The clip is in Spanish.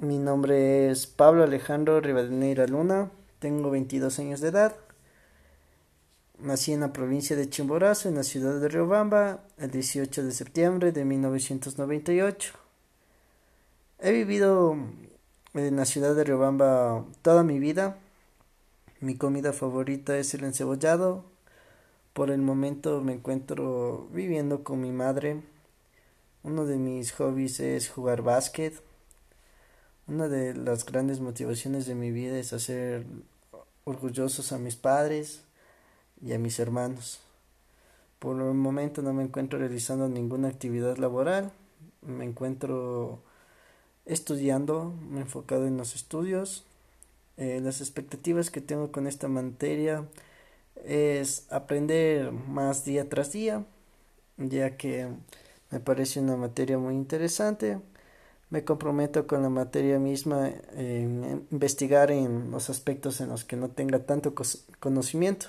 Mi nombre es Pablo Alejandro Rivadeneira Luna, tengo 22 años de edad. Nací en la provincia de Chimborazo, en la ciudad de Riobamba, el 18 de septiembre de 1998. He vivido en la ciudad de Riobamba toda mi vida. Mi comida favorita es el encebollado. Por el momento me encuentro viviendo con mi madre. Uno de mis hobbies es jugar básquet. Una de las grandes motivaciones de mi vida es hacer orgullosos a mis padres y a mis hermanos. Por el momento no me encuentro realizando ninguna actividad laboral. Me encuentro estudiando, me enfocado en los estudios. Eh, las expectativas que tengo con esta materia es aprender más día tras día, ya que me parece una materia muy interesante. Me comprometo con la materia misma en investigar en los aspectos en los que no tenga tanto conocimiento.